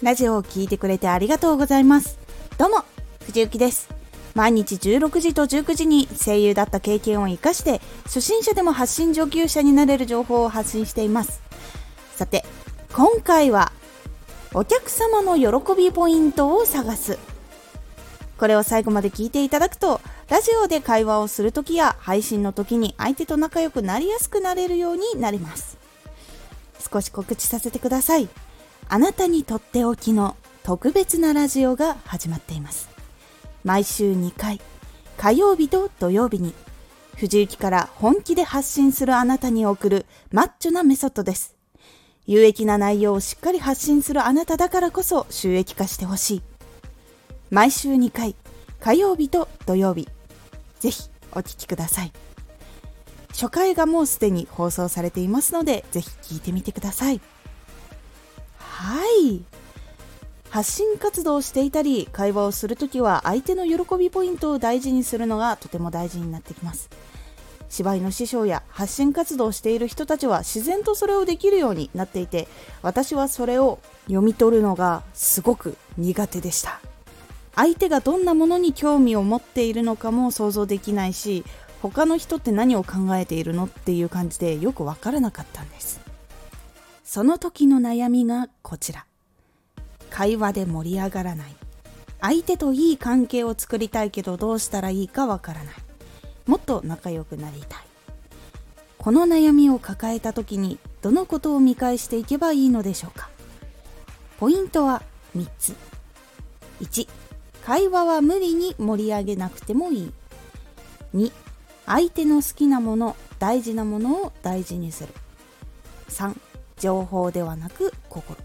ラジオを聴いてくれてありがとうございます。どうも、藤幸です。毎日16時と19時に声優だった経験を活かして、初心者でも発信上級者になれる情報を発信しています。さて、今回は、お客様の喜びポイントを探す。これを最後まで聞いていただくと、ラジオで会話をするときや配信の時に相手と仲良くなりやすくなれるようになります。少し告知させてください。あなたにとっておきの特別なラジオが始まっています。毎週2回火曜日と土曜日に藤雪から本気で発信するあなたに送るマッチョなメソッドです。有益な内容をしっかり発信するあなただからこそ収益化してほしい。毎週2回火曜日と土曜日ぜひお聴きください。初回がもうすでに放送されていますのでぜひ聞いてみてください。はい。発信活動をしていたり会話をするときは相手の喜びポイントを大事にするのがとても大事になってきます。芝居の師匠や発信活動をしている人たちは自然とそれをできるようになっていて私はそれを読み取るのがすごく苦手でした。相手がどんなものに興味を持っているのかも想像できないし他の人って何を考えているのっていう感じでよくわからなかったんです。その時の悩みがこちら。会話で盛り上がらない。相手といい関係を作りたいけどどうしたらいいかわからない。もっと仲良くなりたい。この悩みを抱えた時にどのことを見返していけばいいのでしょうか。ポイントは3つ。1会話は無理に盛り上げなくてもいい。2相手の好きなもの大事なものを大事にする。3情報ではなく心。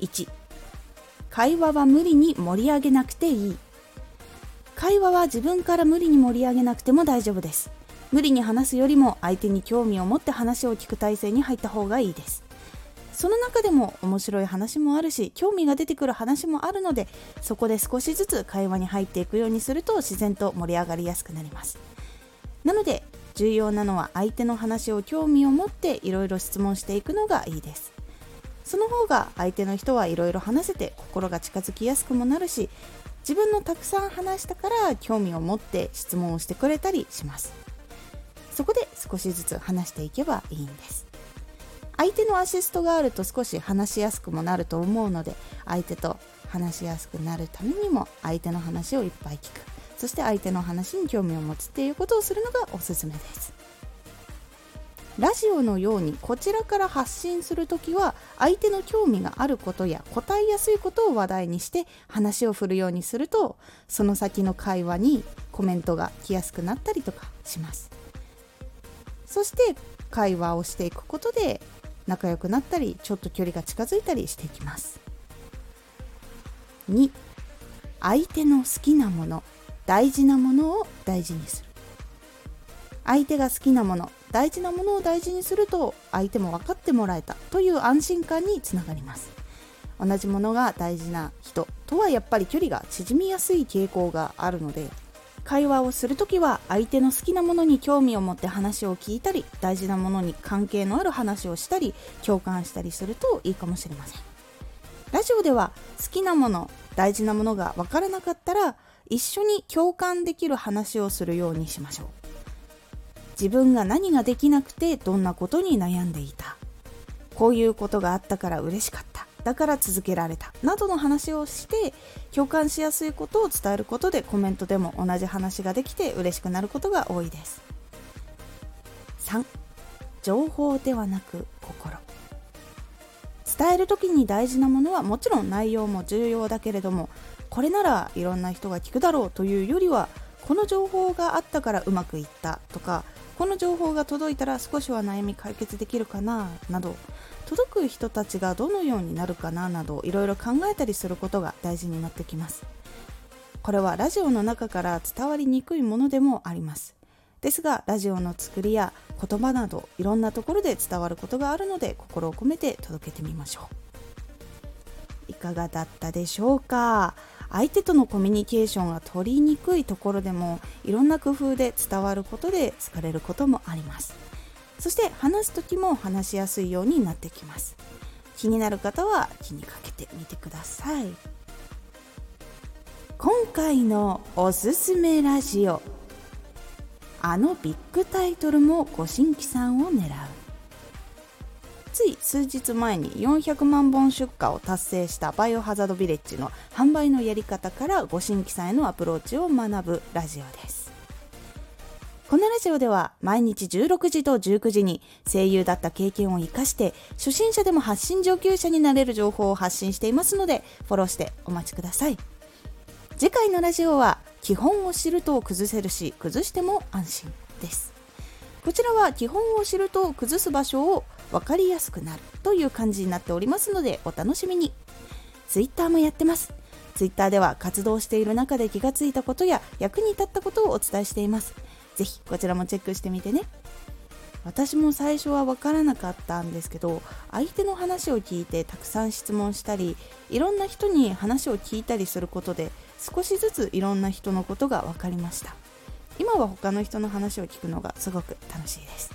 1会話は無理に盛り上げなくていい。会話は自分から無理に盛り上げなくても大丈夫です。無理に話すよりも相手に興味を持って話を聞く体制に入った方がいいです。その中でも面白い話もあるし興味が出てくる話もあるのでそこで少しずつ会話に入っていくようにすると自然と盛り上がりやすくなります。なので重要なのは相手の話を興味を持っていろいろ質問していくのがいいです。その方が相手の人はいろいろ話せて心が近づきやすくもなるし自分のたくさん話したから興味を持って質問をしてくれたりします。そこで少しずつ話していけばいいんです。相手のアシストがあると少し話しやすくもなると思うので相手と話しやすくなるためにも相手の話をいっぱい聞く。そして相手の話に興味を持つっていうことをするのがおすすめです。ラジオのようにこちらから発信するときは相手の興味があることや答えやすいことを話題にして話を振るようにするとその先の会話にコメントが来やすくなったりとかします。そして会話をしていくことで仲良くなったりちょっと距離が近づいたりしていきます。2相手の好きなもの。大事なものを大事にする。相手が好きなもの大事なものを大事にすると相手も分かってもらえたという安心感につながります。同じものが大事な人とはやっぱり距離が縮みやすい傾向があるので会話をするときは相手の好きなものに興味を持って話を聞いたり大事なものに関係のある話をしたり共感したりするといいかもしれません。ラジオでは好きなもの大事なものが分からなかったら一緒に共感できる話をするようにしましょう。自分が何ができなくてどんなことに悩んでいた。こういうことがあったから嬉しかった。だから続けられた。などの話をして共感しやすいことを伝えることでコメントでも同じ話ができて嬉しくなることが多いです。3情報ではなく心。伝える時に大事なものはもちろん内容も重要だけれどもこれならいろんな人が聞くだろうというよりはこの情報があったからうまくいったとかこの情報が届いたら少しは悩み解決できるかななど届く人たちがどのようになるかななどいろいろ考えたりすることが大事になってきます。これはラジオの中から伝わりにくいものでもあります。ですがラジオの作りや言葉などいろんなところで伝わることがあるので心を込めて届けてみましょう。いかがだったでしょうか？相手とのコミュニケーションが取りにくいところでもいろんな工夫で伝わることで好かれることもあります。そして話す時も話しやすいようになってきます。気になる方は気にかけてみてください。今回のおすすめラジオ。あのビッグタイトルもご新規さんを狙う。つい数日前に400万本出荷を達成したバイオハザードビレッジの販売のやり方からご新規さんへのアプローチを学ぶラジオです。このラジオでは毎日16時と19時に声優だった経験を生かして初心者でも発信上級者になれる情報を発信していますのでフォローしてお待ちください。次回のラジオは基本を知ると崩せるし崩しても安心です。こちらは基本を知ると崩す場所を分かりやすくなるという感じになっておりますのでお楽しみに。Twitter もやってます。Twitter では活動している中で気がついたことや役に立ったことをお伝えしています。ぜひこちらもチェックしてみてね。私も最初は分からなかったんですけど相手の話を聞いてたくさん質問したりいろんな人に話を聞いたりすることで少しずついろんな人のことが分かりました。今は他の人の話を聞くのがすごく楽しいです。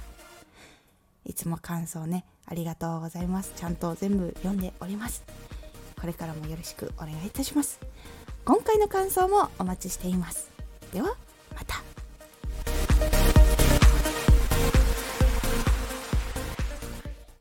いつも感想ねありがとうございます。ちゃんと全部読んでおります。これからもよろしくお願いいたします。今回の感想もお待ちしています。ではまた。